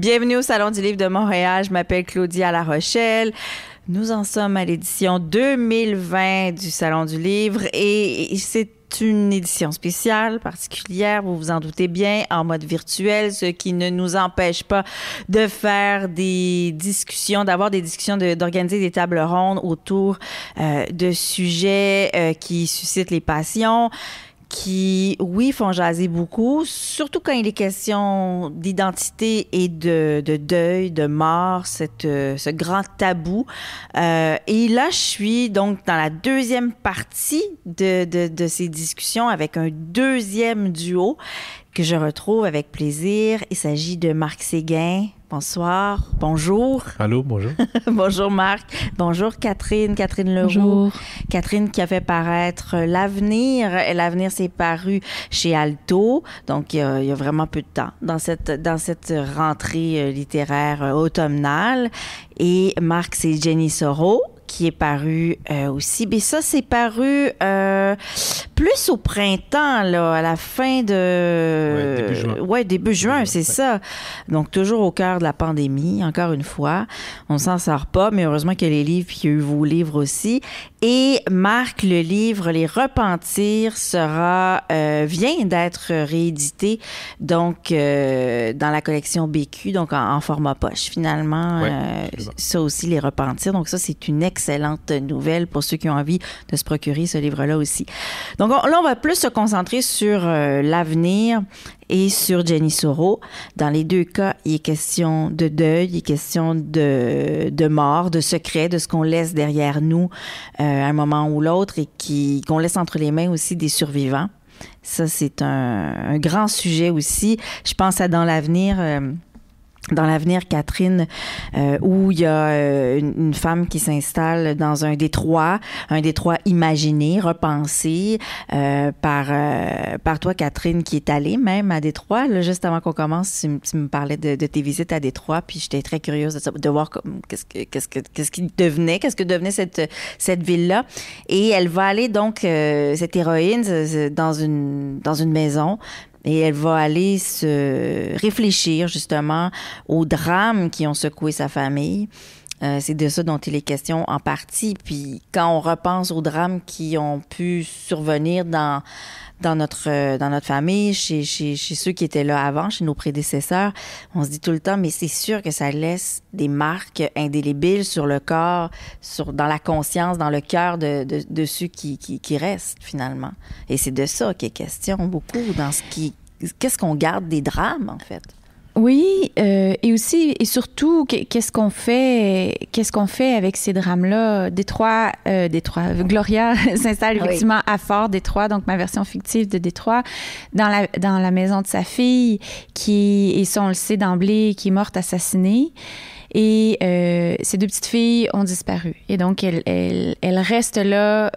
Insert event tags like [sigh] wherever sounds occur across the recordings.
Bienvenue au Salon du Livre de Montréal. Je m'appelle Claudia La Rochelle. Nous en sommes à l'édition 2020 du Salon du Livre et c'est une édition spéciale, particulière, vous vous en doutez bien, en mode virtuel, ce qui ne nous empêche pas de faire des discussions, d'avoir des discussions, d'organiser des tables rondes autour euh, de sujets euh, qui suscitent les passions qui, oui, font jaser beaucoup, surtout quand il est question d'identité et de, de, deuil, de mort, cette, euh, ce grand tabou. Euh, et là, je suis donc dans la deuxième partie de, de, de ces discussions avec un deuxième duo que je retrouve avec plaisir. Il s'agit de Marc Séguin. Bonsoir. Bonjour. Allô, bonjour. [laughs] bonjour Marc. Bonjour Catherine, Catherine Leroux. Bonjour. Catherine qui a fait paraître L'Avenir. L'Avenir s'est paru chez Alto, donc il y, a, il y, a, vraiment peu de temps dans cette, dans cette rentrée euh, littéraire euh, automnale. Et Marc, c'est Jenny Soro qui est paru euh, aussi. Mais ça, c'est paru euh, plus au printemps, là, à la fin de... Ouais, début juin. Ouais, début juin, c'est ça. Donc, toujours au cœur de la pandémie, encore une fois. On s'en sort pas, mais heureusement qu'il y a les livres, puis il y a eu vos livres aussi. Et Marc, le livre Les Repentirs sera euh, vient d'être réédité donc euh, dans la collection BQ donc en, en format poche finalement Ouais, euh, ça aussi Les Repentirs donc ça c'est une excellente nouvelle pour ceux qui ont envie de se procurer ce livre là aussi. Donc on- là on va plus se concentrer sur euh, l'avenir et sur Jenny Soro. Dans les deux cas, il est question de deuil, il est question de, de mort, de secret, de ce qu'on laisse derrière nous euh, à un moment ou l'autre et qui qu'on laisse entre les mains aussi des survivants. Ça, c'est un, un grand sujet aussi. Je pense à dans l'avenir. euh, dans l'avenir, Catherine, euh, où il y a euh, une, femme qui s'installe dans un détroit, un détroit imaginé, repensé euh, par par toi, Catherine, qui est allée même à Détroit. Juste avant qu'on commence, tu, me parlais de, tes visites à Détroit, puis j'étais très curieuse de, de voir qu'est-ce que qu'est-ce que qu'est-ce qui devenait, qu'est-ce que devenait cette cette ville-là. Et elle va aller donc cette héroïne dans une dans une maison et elle va aller se réfléchir justement aux drames qui ont secoué sa famille. Euh, c'est de ça dont il est question en partie. Puis quand on repense aux drames qui ont pu survenir dans dans notre euh, dans notre famille, chez, chez chez ceux qui étaient là avant, chez nos prédécesseurs, on se dit tout le temps, mais c'est sûr que ça laisse des marques indélébiles sur le corps, sur dans la conscience, dans le cœur de, de, de ceux qui, qui qui restent finalement. Et c'est de ça qu'il est question beaucoup dans ce qui qu'est-ce qu'on garde des drames en fait? Oui, euh, et aussi et surtout, qu'est- qu'est-ce qu'on fait, qu'est-ce qu'on fait avec ces drames-là? Détroit, euh, Détroit, Gloria [laughs] s'installe Oui. effectivement à Fort Détroit, donc ma version fictive de Détroit, dans la dans la maison de sa fille, qui et ça on le sait d'emblée, qui est morte assassinée. Et euh, ces deux petites filles ont disparu. Et donc, elles, elles, elles restent là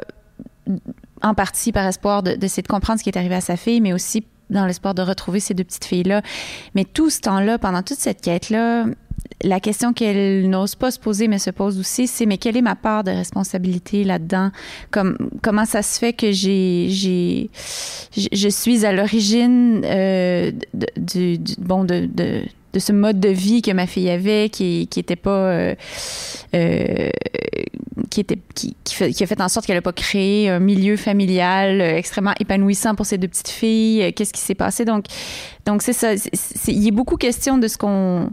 en partie par espoir de- d'essayer de comprendre ce qui est arrivé à sa fille, mais aussi dans l'espoir de retrouver ces deux petites filles-là. Mais tout ce temps-là, pendant toute cette quête-là, la question qu'elle n'ose pas se poser, mais se pose aussi, c'est mais quelle est ma part de responsabilité là-dedans? Comme, Comment ça se fait que j'ai, je suis à l'origine euh, du, bon de de ce mode de vie que ma fille avait, qui était pas euh, euh, qui était qui, a fait en sorte qu'elle n'a pas créé un milieu familial euh, extrêmement épanouissant pour ses deux petites filles. Qu'est-ce qui s'est passé? Donc donc c'est ça. il y a beaucoup question de ce qu'on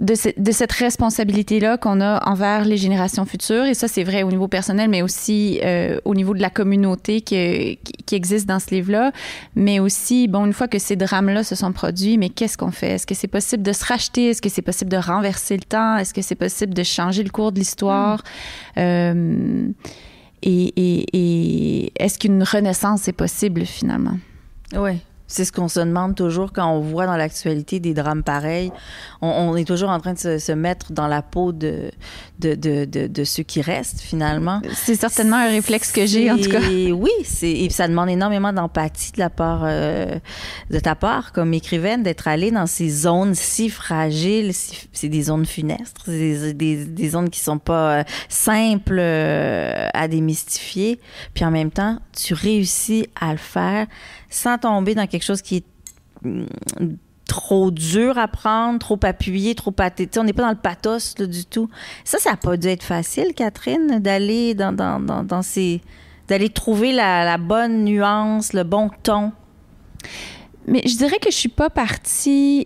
de, ce- de cette responsabilité là qu'on a envers les générations futures et ça c'est vrai au niveau personnel mais aussi euh, au niveau de la communauté que- qui, qui existe dans ce livre là mais aussi bon une fois que ces drames là se sont produits mais qu'est-ce qu'on fait? Est-ce que c'est possible de se racheter? Est-ce que c'est possible de renverser le temps? Est-ce que c'est possible de changer le cours de l'histoire? Euh, et, et est-ce qu'une renaissance est possible finalement? Oui. C'est ce qu'on se demande toujours quand on voit dans l'actualité des drames pareils. On, est toujours en train de se, mettre dans la peau de, de, de, de, ceux qui restent, finalement. C'est certainement un réflexe que j'ai, en tout cas. Oui, et ça demande énormément d'empathie de la part euh, de ta part, comme écrivaine, d'être allée dans ces zones si fragiles. c'est des zones funestres, des, des, des, zones qui sont pas euh, simples euh, à démystifier. Puis en même temps, tu réussis à le faire sans tomber dans quelque chose qui est mm, trop dur à prendre, trop appuyé, trop pathétique. On n'est pas dans le pathos du tout. Ça, ça n'a pas dû être facile, Catherine, d'aller dans, ces... d'aller trouver la, bonne nuance, le bon ton. Mais je dirais que je suis pas partie...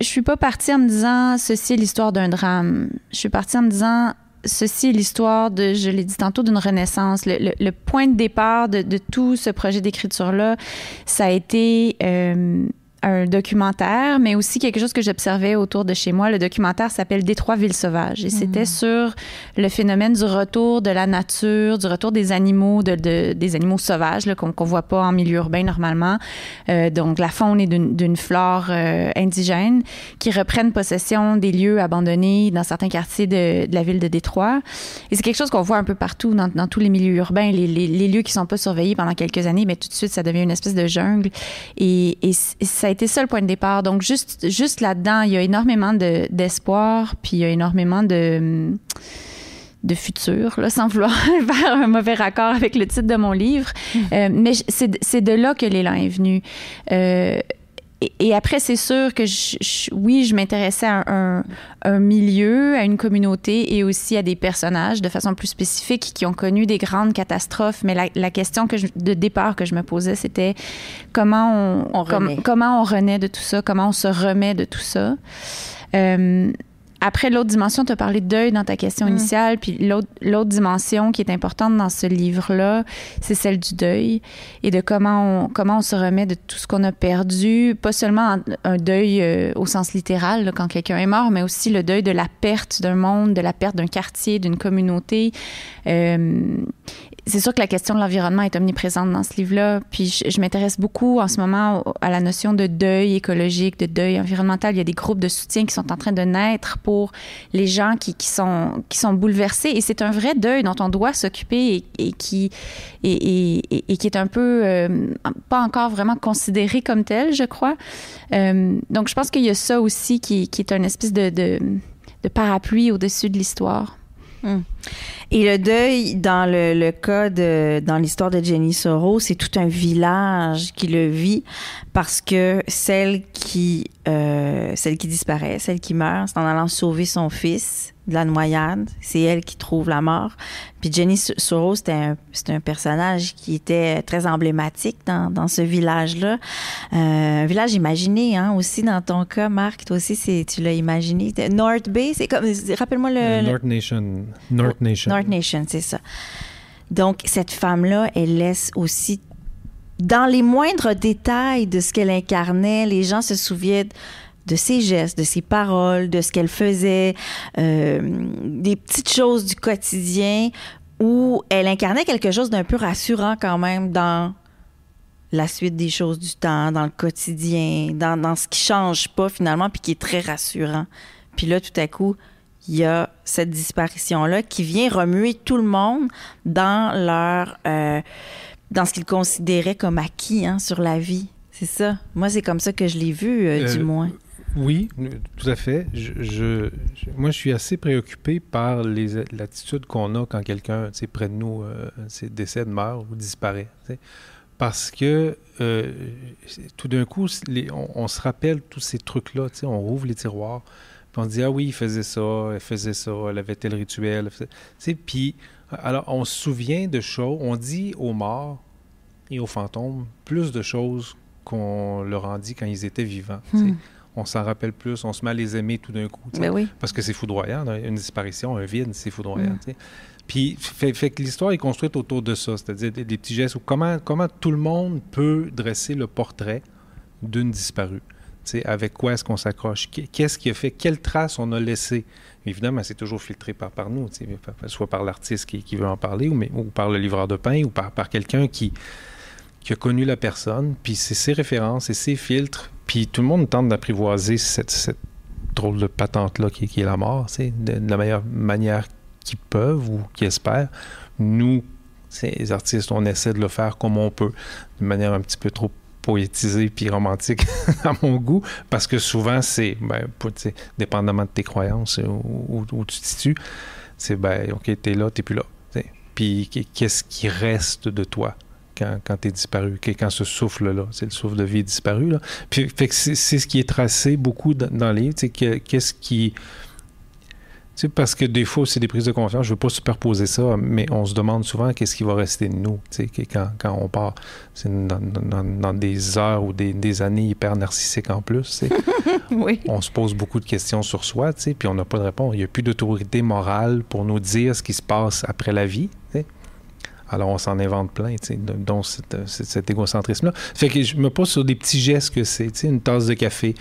Je suis pas partie en me disant ceci est l'histoire d'un drame. Je suis partie en me disant ceci est l'histoire de, je l'ai dit tantôt, d'une renaissance. Le, point de départ de, tout ce projet d'écriture-là, ça a été euh, un documentaire, mais aussi quelque chose que j'observais autour de chez moi. Le documentaire s'appelle Détroit ville sauvage et c'était mm. sur le phénomène du retour de la nature, du retour des animaux, de, des animaux sauvages qu'on ne voit pas en milieu urbain normalement. Euh, donc la faune et d'une flore euh, indigène qui reprennent possession des lieux abandonnés dans certains quartiers de, la ville de Détroit. Et c'est quelque chose qu'on voit un peu partout dans, dans tous les milieux urbains, les, les, lieux qui sont pas surveillés pendant quelques années, mais tout de suite ça devient une espèce de jungle. Et, et ça a été ça le point de départ. Donc, juste, juste là-dedans, il y a énormément d'espoir, puis il y a énormément de de futur, là, sans vouloir [laughs] faire un mauvais raccord avec le titre de mon livre. Mm. Euh, mais c'est de là que l'élan est venu. Euh, et, après, c'est sûr que oui, je m'intéressais à un, milieu, à une communauté et aussi à des personnages de façon plus spécifique qui ont connu des grandes catastrophes. Mais la, question que de départ que je me posais, c'était comment on, comment on renaît de tout ça, comment on se remet de tout ça? Euh, après, l'autre dimension, tu as parlé de deuil dans ta question mm. initiale, puis l'autre dimension qui est importante dans ce livre-là, c'est celle du deuil et de comment on, comment on se remet de tout ce qu'on a perdu, pas seulement un deuil euh, au sens littéral, quand quelqu'un est mort, mais aussi le deuil de la perte d'un monde, de la perte d'un quartier, d'une communauté. Euh, c'est sûr que la question de l'environnement est omniprésente dans ce livre-là. Puis je, m'intéresse beaucoup en ce moment à la notion de deuil écologique, de deuil environnemental. Il y a des groupes de soutien qui sont en train de naître pour les gens qui, sont, qui sont bouleversés. Et c'est un vrai deuil dont on doit s'occuper et, qui, est un peu euh, pas encore vraiment considéré comme tel, je crois. Euh, donc je pense qu'il y a ça aussi qui, est un espèce de parapluie au-dessus de l'histoire. Hmm. Et le deuil, dans le, cas de, dans l'histoire de Jenny Soro, c'est tout un village qui le vit parce que celle qui, euh, celle qui disparaît, celle qui meurt, c'est en allant sauver son fils de la noyade. C'est elle qui trouve la mort. Puis Jenny Soro, c'était un, un, personnage qui était très emblématique dans, dans ce village-là. Euh, un village imaginé, hein, aussi dans ton cas, Marc. Toi aussi, tu l'as imaginé. North Bay, c'est comme... Rappelle-moi le... Euh, North Nation. North Nation. North Nation, c'est ça. Donc, cette femme-là, elle laisse aussi dans les moindres détails de ce qu'elle incarnait, les gens se souviennent de ses gestes, de ses paroles, de ce qu'elle faisait, euh, des petites choses du quotidien où elle incarnait quelque chose d'un peu rassurant quand même dans la suite des choses du temps, dans le quotidien, dans, dans ce qui change pas finalement, puis qui est très rassurant. Puis là, tout à coup, il y a cette disparition-là qui vient remuer tout le monde dans leur... Euh, dans ce qu'ils considéraient comme acquis hein, sur la vie. C'est ça. Moi, c'est comme ça que je l'ai vu, euh, du moins. Oui, tout à fait. Je, moi, je suis assez préoccupé par l'attitude qu'on a quand quelqu'un, près de nous, euh, décède, meurt ou disparaît. Parce que euh, tout d'un coup, on, se rappelle tous ces trucs-là. On rouvre les tiroirs, puis on dit Ah oui, il faisait ça, elle faisait ça, elle avait tel rituel. Puis, alors, on se souvient de choses, on dit aux morts et aux fantômes plus de choses qu'on leur en dit quand ils étaient vivants. Hmm on s'en rappelle plus, on se met à les aimer tout d'un coup. Ben oui. Parce que c'est foudroyant, une disparition, un vide, c'est foudroyant. Mm. Puis, fait, que l'histoire est construite autour de ça, c'est-à-dire des, petits gestes. comment, comment tout le monde peut dresser le portrait d'une disparue. avec quoi est-ce qu'on s'accroche? Qu'est-ce qui a fait? Quelle trace on a laissé? Évidemment, c'est toujours filtré par, par nous, soit par l'artiste qui, qui, veut en parler, ou, mais, ou par le livreur de pain, ou par, par quelqu'un qui, qui a connu la personne, puis c'est ses références et ses filtres, puis tout le monde tente d'apprivoiser cette, cette drôle de patente-là qui, qui, est la mort, de, de la meilleure manière qu'ils peuvent ou qu'ils espèrent. Nous, les artistes, on essaie de le faire comme on peut, de manière un petit peu trop poétisée puis romantique [laughs] à mon goût, parce que souvent, c'est, ben, dépendamment de tes croyances où, où, tu te situes, c'est, ben, OK, t'es là, t'es plus là. Puis qu'est-ce qui reste de toi? Quand, quand tu es disparu, quand ce souffle-là, c'est le souffle de vie disparu. Là. Puis fait que c'est, ce qui est tracé beaucoup dans, dans les livres, qu'est-ce qui sais, parce que des fois, c'est des prises de confiance. Je ne veux pas superposer ça, mais on se demande souvent qu'est-ce qui va rester de nous quand, quand on part. C'est dans, dans, dans, des heures ou des, des, années hyper narcissiques en plus. [laughs] oui. On se pose beaucoup de questions sur soi, puis on n'a pas de réponse. Il n'y a plus d'autorité morale pour nous dire ce qui se passe après la vie. T'sais. Alors, on s'en invente plein, dont cet, cet égocentrisme-là. Fait que je me pose sur des petits gestes que c'est, une tasse de café,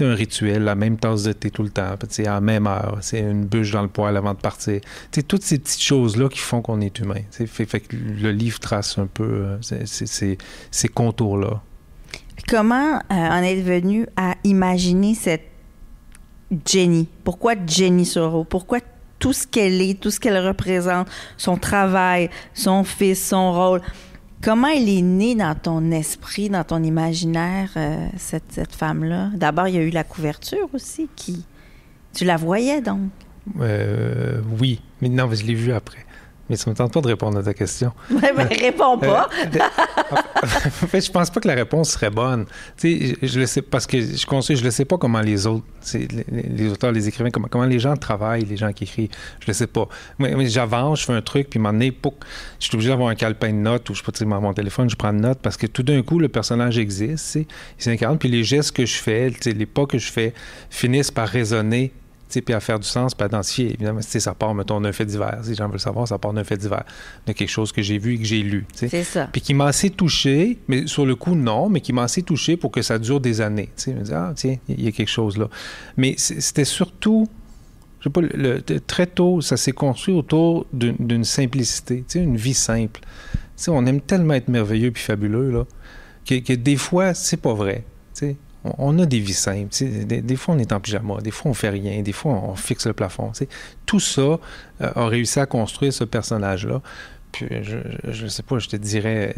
un rituel, la même tasse de thé tout le temps, à la même heure, c'est une bûche dans le poêle avant de partir. sais, toutes ces petites choses-là qui font qu'on est humain. Fait, que le livre trace un peu euh, ces contours-là. Comment euh, en êtes venu à imaginer cette Jenny? Pourquoi Jenny Soro? Pourquoi tout ce qu'elle est, tout ce qu'elle représente, son travail, son fils, son rôle? Comment elle est née dans ton esprit, dans ton imaginaire, euh, cette, femme-là? D'abord, il y a eu la couverture aussi, qui... Tu la voyais, donc? Euh, oui, mais non, je l'ai vue après. Mais ça ne me tente pas de répondre à ta question. [laughs] Mais réponds pas. Euh, en fait, je pense pas que la réponse serait bonne. Tu sais, je, je le sais parce que je conseille, je ne sais pas comment les autres, les, les, auteurs, les écrivains, comment, comment les gens travaillent, les gens qui écrivent. Je ne sais pas. Mais, mais j'avance, je fais un truc, puis m'en est je suis obligé d'avoir un calepin de notes ou je peux mon téléphone, je prends une note parce que tout d'un coup, le personnage existe, il s'incarne, puis les gestes que je fais, les pas que je fais, finissent par résonner puis à faire du sens, puis à identifier. Évidemment, ça part, mettons, d'un fait divers. Si les gens veulent savoir, ça part d'un fait divers, de quelque chose que j'ai vu et que j'ai lu. C'est ça. Puis qui m'a assez touché, mais sur le coup, non, mais qui m'a assez touché pour que ça dure des années. Tu sais, ah, tiens, il y a quelque chose là. Mais c'était surtout, je sais pas, le, très tôt, ça s'est construit autour d'une simplicité, une vie simple. Tu sais, on aime tellement être merveilleux puis fabuleux, là, que, que des fois, c'est pas vrai. On a des vies simples. Des, fois, on est en pyjama, des fois, on fait rien, des fois, on fixe le plafond. Tout ça euh, a réussi à construire ce personnage-là. Je ne sais pas, je te dirais,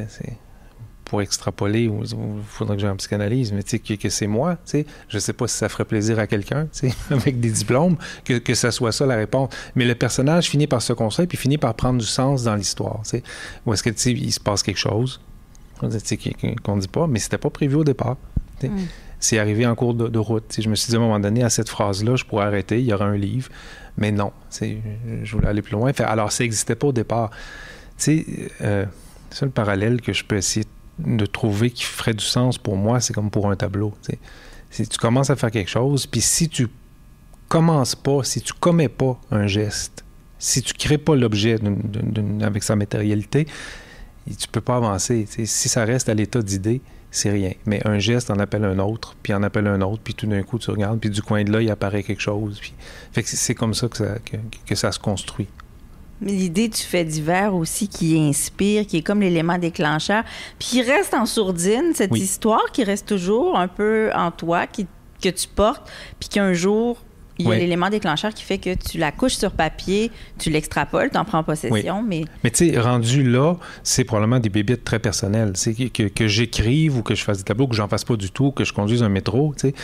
pour extrapoler, il faudrait que j'ai un psychanalyse, mais que, que c'est moi. Je ne sais pas si ça ferait plaisir à quelqu'un, [laughs] avec des diplômes, que, que ça soit ça la réponse. Mais le personnage finit par se construire, puis finit par prendre du sens dans l'histoire. Ou est-ce qu'il se passe quelque chose qu'on ne dit pas, mais c'était pas prévu au départ. C'est arrivé en cours de, route. je me suis dit à un moment donné, à cette phrase-là, je pourrais arrêter, il y aura un livre. Mais non, je voulais aller plus loin. alors, ça n'existait pas au départ. Tu euh, c'est le parallèle que je peux essayer de trouver qui ferait du sens pour moi, c'est comme pour un tableau. Si tu commences à faire quelque chose, puis si tu commences pas, si tu commets pas un geste, si tu crées pas l'objet avec sa matérialité, tu peux pas avancer. Si ça reste à l'état d'idée, c'est rien. Mais un geste en appelle un autre, puis en appelle un autre, puis tout d'un coup, tu regardes, puis du coin de l'œil apparaît quelque chose. Puis... Fait que c'est comme ça que ça, que, que ça se construit. Mais l'idée du fait divers aussi qui inspire, qui est comme l'élément déclencheur, puis qui reste en sourdine, cette oui. histoire qui reste toujours un peu en toi, qui, que tu portes, puis qu'un jour, il y a oui. l'élément déclencheur qui fait que tu la couches sur papier, tu l'extrapoles, tu en prends possession, oui. mais... Mais tu sais, rendu là, c'est probablement des bébites très personnelles. C'est que, que, que j'écrive ou que je fasse des tableaux, que j'en fasse pas du tout, que je conduise un métro, tu sais.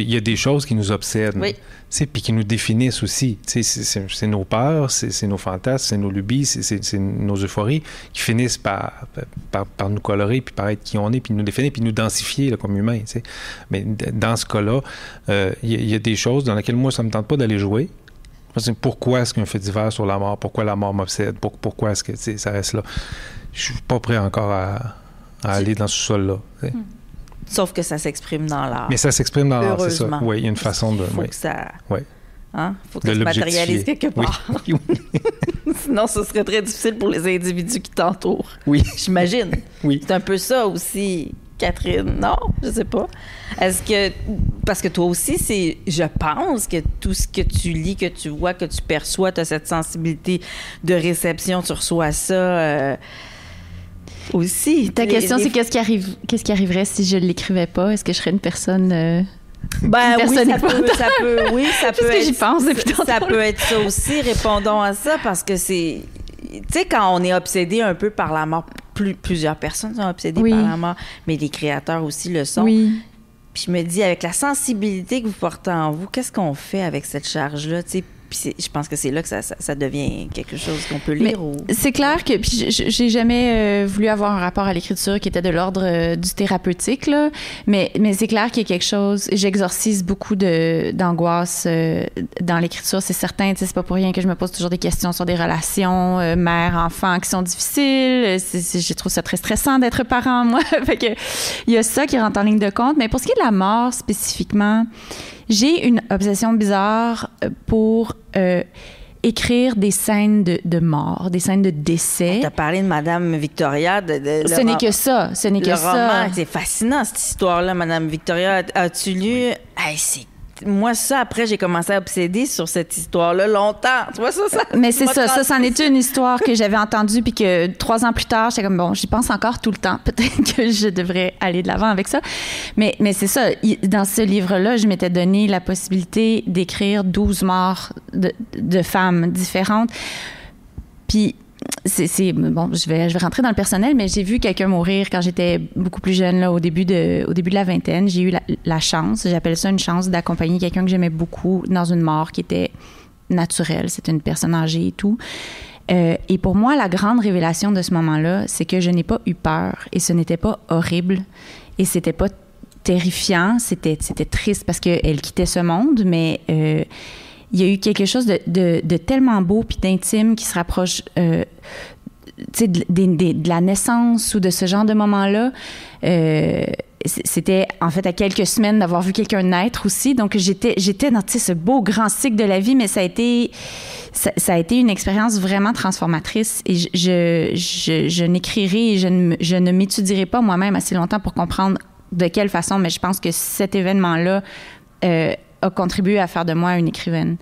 Il y a des choses qui nous obsèdent. Oui. Puis qui nous définissent aussi. C'est nos peurs, c'est nos fantasmes, c'est nos lubies, c'est nos euphories qui finissent par, par, par, nous colorer, puis par être qui on est, puis nous définir, puis nous densifier là, comme humains. T'sais. Mais dans ce cas-là, il euh, y, y, a des choses dans lesquelles moi, ça me tente pas d'aller jouer. Pourquoi est-ce qu'un fait divers sur la mort? Pourquoi la mort m'obsède? Pourquoi est-ce que ça reste là? Je suis pas prêt encore à, à aller dans ce sol-là. Hmm. Sauf que ça s'exprime dans l'art. Mais ça s'exprime dans l'art, c'est ça. Oui, il y a une façon de. Il faut oui. que ça. Oui. Hein? faut que ça se matérialise quelque part. [laughs] Oui. [laughs] Sinon, ce serait très difficile pour les individus qui t'entourent. Oui. [laughs] J'imagine. Oui. C'est un peu ça aussi, Catherine. Non, je sais pas. Est-ce que parce que toi aussi, c'est, je pense que tout ce que tu lis, que tu vois, que tu perçois, tu as cette sensibilité de réception, tu reçois ça. Euh, aussi. Ta question, c'est qu'est-ce qui, arrive, qu'est-ce qui arriverait si je ne l'écrivais pas? Est-ce que je serais une personne. Euh, ben, oui, ça peut, ça peut, oui, ça [laughs] peut être. j'y pense depuis Ça peut être ça aussi. Répondons à ça parce que c'est. Tu sais, quand on est obsédé un peu par la mort, plus, plusieurs personnes sont obsédées par la mort, mais les créateurs aussi le sont. Oui. Puis je me dis, avec la sensibilité que vous portez en vous, qu'est-ce qu'on fait avec cette charge-là? Puis je pense que c'est là que ça, ça, devient quelque chose qu'on peut lire. Ou... C'est clair que j'ai jamais euh, voulu avoir un rapport à l'écriture qui était de l'ordre euh, du thérapeutique là, mais mais c'est clair qu'il y a quelque chose. J'exorcise beaucoup d'angoisse euh, dans l'écriture, c'est certain. C'est pas pour rien que je me pose toujours des questions sur des relations mère-enfant qui sont difficiles. Je trouve ça très stressant d'être parent moi. [laughs] fait que il y a ça qui rentre en ligne de compte. Mais pour ce qui est de la mort spécifiquement. J'ai une obsession bizarre euh, pour euh, écrire des scènes de, mort, des scènes de décès. Tu as parlé de Madame Victoria. De, ce n'est que ça. Ce n'est que ça. C'est fascinant, cette histoire-là, Madame Victoria. As-tu lu? c'est moi, ça, après, j'ai commencé à obséder sur cette histoire-là longtemps. Tu vois, ça, ça Mais c'est ça. Ça, c'en est une histoire que j'avais entendue, puis que trois ans plus tard, j'étais comme, bon, j'y pense encore tout le temps. [laughs] Peut-être que je devrais aller de l'avant avec ça. Mais, mais c'est ça. Dans ce livre-là, je m'étais donné la possibilité d'écrire 12 morts de, de femmes différentes. Puis c'est bon, je vais je vais rentrer dans le personnel, mais j'ai vu quelqu'un mourir quand j'étais beaucoup plus jeune là, au début de au début de la vingtaine. J'ai eu la, chance, j'appelle ça une chance d'accompagner quelqu'un que j'aimais beaucoup dans une mort qui était naturelle. C'était une personne âgée et tout. Euh, et pour moi, la grande révélation de ce moment-là, c'est que je n'ai pas eu peur et ce n'était pas horrible et c'était pas terrifiant. C'était c'était triste parce qu'elle quittait ce monde, mais euh, il y a eu quelque chose de, tellement beau puis d'intime qui se rapproche euh, de, de, la naissance ou de ce genre de moment-là. Euh, c'était en fait à quelques semaines d'avoir vu quelqu'un naître aussi. Donc j'étais dans ce beau grand cycle de la vie, mais ça a été une expérience vraiment transformatrice. Et je n'écrirai, je ne je m'étudierai pas moi-même assez longtemps pour comprendre de quelle façon, mais je pense que cet événement-là euh, a contribué à faire de moi une écrivaine.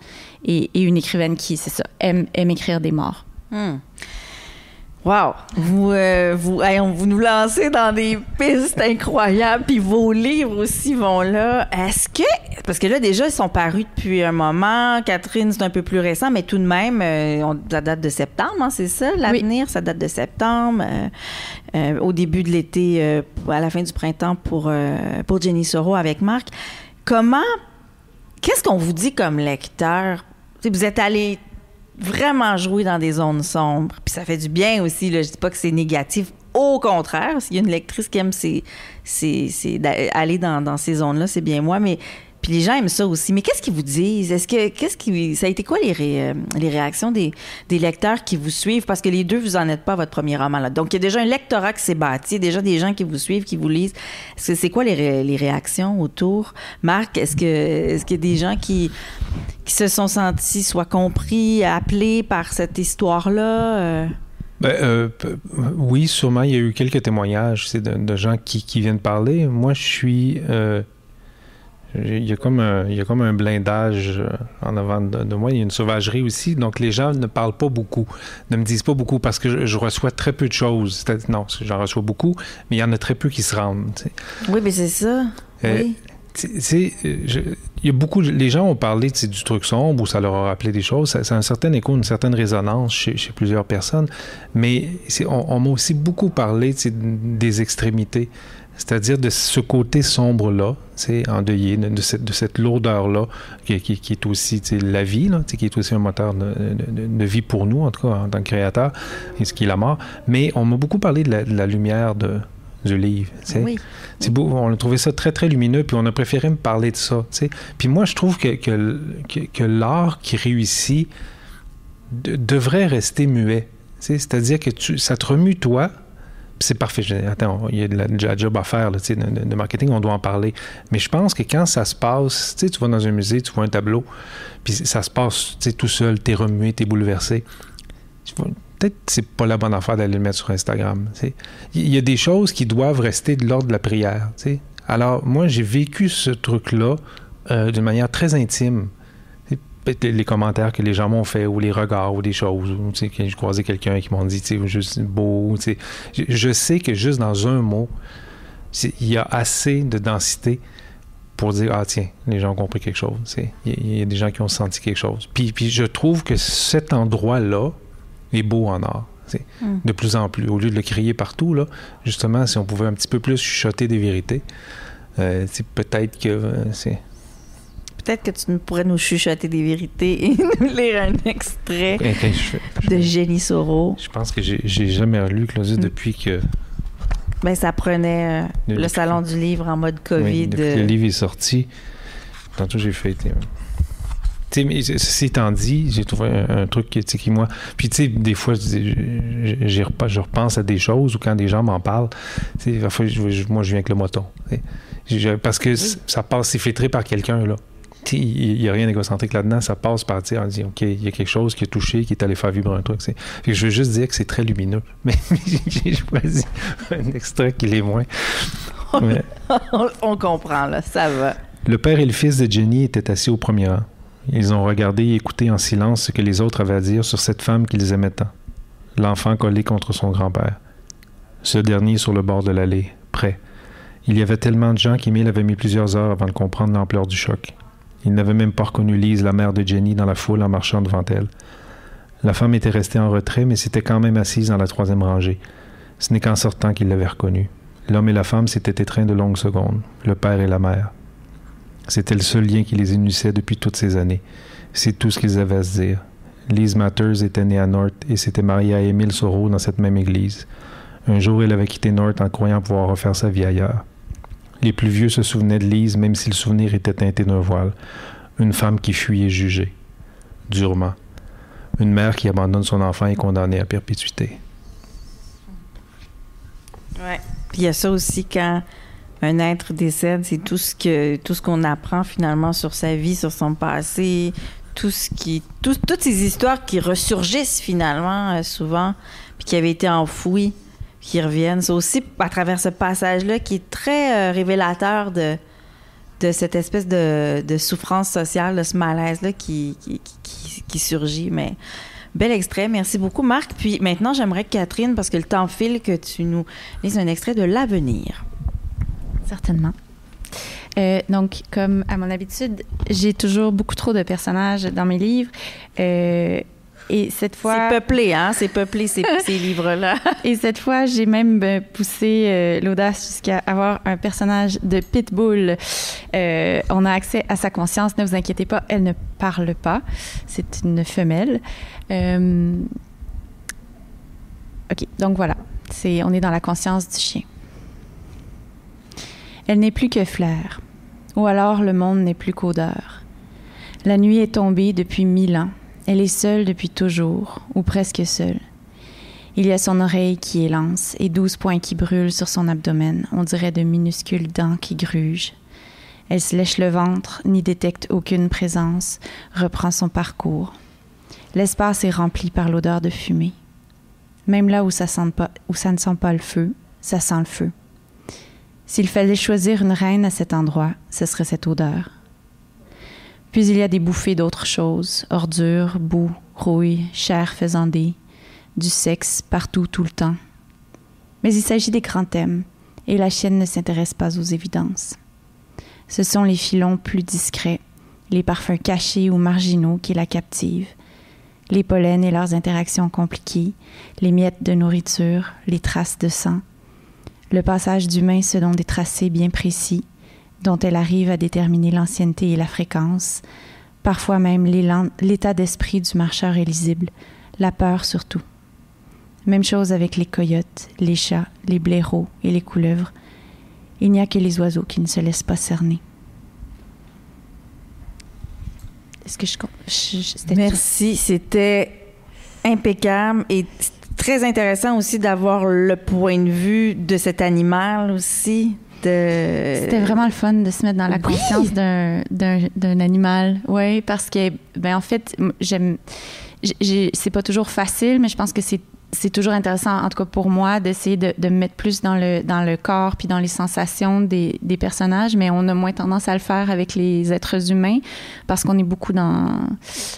Et, une écrivaine qui, c'est ça, aime, aime écrire des morts. Hmm. Wow! Vous, euh, vous, vous nous lancez dans des pistes incroyables, puis vos livres aussi vont là. Est-ce que, parce que là, déjà, ils sont parus depuis un moment. Catherine, c'est un peu plus récent, mais tout de même, euh, ça date de septembre, hein, c'est ça? L'avenir, ça date de septembre. Euh, au début de l'été, à la fin du printemps pour, pour Jenny Soro avec Marc. Comment Qu'est-ce qu'on vous dit comme lecteur? vous êtes allé vraiment jouer dans des zones sombres, puis ça fait du bien aussi. Là. Je dis pas que c'est négatif. Au contraire, s'il y a une lectrice qui aime aller dans, dans ces zones-là, c'est bien moi. Mais les gens aiment ça aussi. Mais qu'est-ce qu'ils vous disent? Est-ce que qu'est-ce qui ça a été quoi les, euh, les réactions des, des, lecteurs qui vous suivent? Parce que les deux, vous en êtes pas à votre premier roman là. Donc il y a déjà un lectorat qui s'est bâti, déjà des gens qui vous suivent, qui vous lisent. Est-ce que c'est quoi les, les, réactions autour? Marc, est-ce que est-ce qu'il y a des gens qui qui se sont sentis soit compris, appelés par cette histoire-là? Euh? Ben, euh, oui, sûrement, il y a eu quelques témoignages de, de gens qui, qui, viennent parler. Moi, je suis il y, a comme un, il y a comme un blindage euh, en avant de, moi. Il y a une sauvagerie aussi. Donc, les gens ne parlent pas beaucoup, ne me disent pas beaucoup parce que je, reçois très peu de choses. Non, j'en reçois beaucoup, mais il y en a très peu qui se rendent. Oui, mais c'est ça. Euh, oui. il y a beaucoup, les gens ont parlé du truc sombre où ça leur a rappelé des choses. Ça, a un certain écho, une certaine résonance chez, plusieurs personnes. Mais on, on m'a aussi beaucoup parlé des extrémités. C'est-à-dire de ce côté sombre-là, endeuillé, de, de cette, de cette lourdeur-là, qui, qui, qui, est aussi la vie, là, qui est aussi un moteur de, de, vie pour nous, en tout cas, en tant que créateur, et ce qui est la mort. Mais on m'a beaucoup parlé de la, lumière de, du livre. Oui. Beau, on a trouvé ça très, très lumineux, puis on a préféré me parler de ça. Puis moi, je trouve que, que, que, l'art qui réussit devrait rester muet. C'est-à-dire que tu, ça te remue toi, c'est parfait. Attends, il y a de la, job à faire de, de, marketing, on doit en parler. Mais je pense que quand ça se passe, tu vas dans un musée, tu vois un tableau, puis ça se passe tout seul, t'es remué, t'es bouleversé. Peut-être que c'est pas la bonne affaire d'aller le mettre sur Instagram. Il y a des choses qui doivent rester de l'ordre de la prière. Alors, moi, j'ai vécu ce truc-là euh, d'une manière très intime. Les commentaires que les gens m'ont fait, ou les regards, ou des choses. Ou, sais, j'ai croisé quelqu'un qui m'ont dit, tu sais, juste beau. Tu sais. Je, je sais que juste dans un mot, il y a assez de densité pour dire, ah tiens, les gens ont compris quelque chose. Il y, a- il y a des gens qui ont senti quelque chose. Puis, puis je trouve que cet endroit-là est beau en art. tu sais. Mm. De plus en plus. Au lieu de le crier partout, là, justement, si on pouvait un petit peu plus chuchoter des vérités, euh, peut-être que euh, c'est. Peut-être que tu pourrais nous chuchoter des vérités et [laughs] nous lire un extrait je, fais- je- de Jenny Soro. je pense que j'ai jamais relu Claudius Mm. depuis que. Ben, ça prenait euh, Le- salon du livre en mode oui, COVID. depuis que euh, le livre est sorti. Tantôt, j'ai c- ceci étant dit, j'ai trouvé un, un truc qui, qui, moi. Puis, tu sais, des fois, je, repa- je repense à des choses ou quand des gens m'en parlent, parfois, je- moi, je viens avec le moton. Je- parce que ça passe, c'est filtré par quelqu'un, là. Il n'y a rien d'égocentrique là-dedans. Ça passe par dire, on dit, OK, il y a quelque chose qui a touché, qui est allé faire vibrer un truc. Fait que je veux juste dire que c'est très lumineux. [laughs] Mais j'ai choisi un extrait qui l'est moins. Mais- on, [laughs] on comprend, là, ça va. le père et le fils de Jenny étaient assis au premier rang. Ils ont regardé et écouté en silence ce que les autres avaient à dire sur cette femme qu'ils aimaient tant. L'enfant collé contre son grand-père. Ce dernier sur le bord de l'allée, prêt. Il y avait tellement de gens qu'Émile avait mis plusieurs heures avant de comprendre l'ampleur du choc. Il n'avait même pas reconnu Lise, la mère de Jenny, dans la foule en marchant devant elle. La femme était restée en retrait, mais s'était quand même assise dans la troisième rangée. Ce n'est qu'en sortant qu'il l'avait reconnue. L'homme et la femme s'étaient étreints de longues secondes, le père et la mère. C'était le seul lien qui les unissait depuis toutes ces années. C'est tout ce qu'ils avaient à se dire. Lise Matters était née à North et s'était mariée à Émile Soro dans cette même église. Un jour, elle avait quitté North en croyant pouvoir refaire sa vie ailleurs. Les plus vieux se souvenaient de Lise, même si le souvenir était teinté d'un voile. Une femme qui fuit et jugée. Durement. Une mère qui abandonne son enfant et condamnée à perpétuité. Ouais. Puis il y a ça aussi quand un être décède, c'est tout ce que tout ce qu'on apprend finalement sur sa vie, sur son passé, tout ce qui tout- toutes ces histoires qui ressurgissent finalement euh, souvent puis qui avaient été enfouies qui reviennent. C'est aussi à travers ce passage-là qui est très euh, révélateur de de cette espèce de, de souffrance sociale, de ce malaise-là qui, qui, qui, surgit. Mais bel extrait. Merci beaucoup, Marc. Puis maintenant, j'aimerais, Catherine, parce que le temps file, que tu nous lises un extrait de L'Avenir. Certainement. Euh, donc, comme à mon habitude, j'ai toujours beaucoup trop de personnages dans mes livres. Euh, et cette fois, C'est peuplé, hein? C'est peuplé, ces, [laughs] ces livres-là. et cette fois, j'ai même euh, poussé euh, l'audace jusqu'à avoir un personnage de pitbull. Euh, on a accès à sa conscience. Ne vous inquiétez pas, elle ne parle pas. C'est une femelle. Euh, ok, donc voilà. C'est, on est dans la conscience du chien. Elle n'est plus que fleur, ou alors le monde n'est plus qu'odeur. La nuit est tombée depuis mille ans. Elle est seule depuis toujours, ou presque seule. Il y a son oreille qui élance et douze points qui brûlent sur son abdomen, on dirait de minuscules dents qui grugent. Elle se lèche le ventre, n'y détecte aucune présence, reprend son parcours. L'espace est rempli par l'odeur de fumée. Même là où ça, où ça ne sent pas le feu, ça sent le feu. S'il fallait choisir une reine à cet endroit, ce serait cette odeur. Puis il y a des bouffées d'autres choses, ordures, boue, rouille, chair faisandée, du sexe partout tout le temps. Mais il s'agit des grands thèmes, et la chienne ne s'intéresse pas aux évidences. Ce sont les filons plus discrets, les parfums cachés ou marginaux qui la captivent, les pollens et leurs interactions compliquées, les miettes de nourriture, les traces de sang, le passage d'humains selon des tracés bien précis, dont elle arrive à déterminer l'ancienneté et la fréquence, parfois même l'état d'esprit du marcheur est lisible, la peur surtout. Même chose avec les coyotes, les chats, les blaireaux et les couleuvres. Il n'y a que les oiseaux qui ne se laissent pas cerner. Est-ce que je... je-? Merci, c'était impeccable et très intéressant aussi d'avoir le point de vue de cet animal aussi. De... C'était vraiment le fun de se mettre dans la Oui! conscience d'un- animal. Oui, parce que, ben en fait, j'aime. j'ai- j'ai- C'est pas toujours facile, mais je pense que c'est c'est toujours intéressant, en tout cas pour moi, d'essayer de, de, me mettre plus dans le, dans le corps puis dans les sensations des, des, personnages, mais on a moins tendance à le faire avec les êtres humains parce qu'on est beaucoup dans,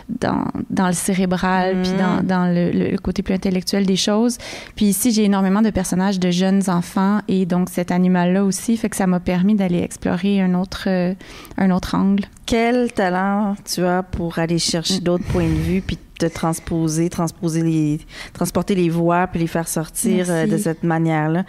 dans, dans le cérébral mmh. puis dans, dans le, le, côté plus intellectuel des choses. Puis ici, j'ai énormément de personnages de jeunes enfants et donc cet animal-là aussi fait que ça m'a permis d'aller explorer un autre, euh, un autre angle. Quel talent tu as pour aller chercher mmh. d'autres points de vue puis de transposer, transposer les, transporter les voix puis les faire sortir euh, de cette manière-là.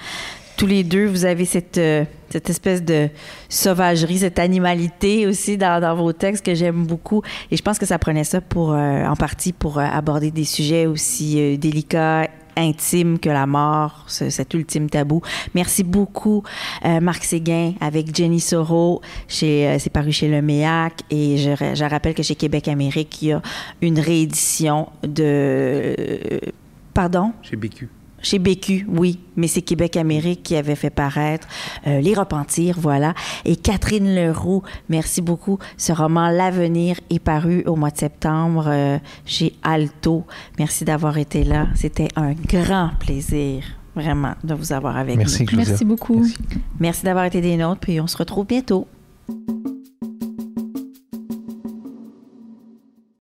Tous les deux, vous avez cette, euh, cette espèce de sauvagerie, cette animalité aussi dans, dans vos textes que j'aime beaucoup. Et je pense que ça prenait ça pour, euh, en partie pour aborder des sujets aussi délicats intime que la mort, ce, cet ultime tabou. Merci beaucoup, euh, Marc Séguin, avec Jenny Soro. Euh, c'est paru chez Le Méac. Et je, rappelle que chez Québec Amérique, il y a une réédition de... pardon? Chez BQ. Chez BQ, oui, mais c'est Québec Amérique qui avait fait paraître euh, Les Repentirs, voilà. Et Catherine Leroux, merci beaucoup. Ce roman L'Avenir est paru au mois de septembre euh, chez Alto. Merci d'avoir été là. C'était un grand plaisir, vraiment, de vous avoir avec merci, nous. Merci beaucoup. Merci, merci d'avoir été des nôtres, puis on se retrouve bientôt.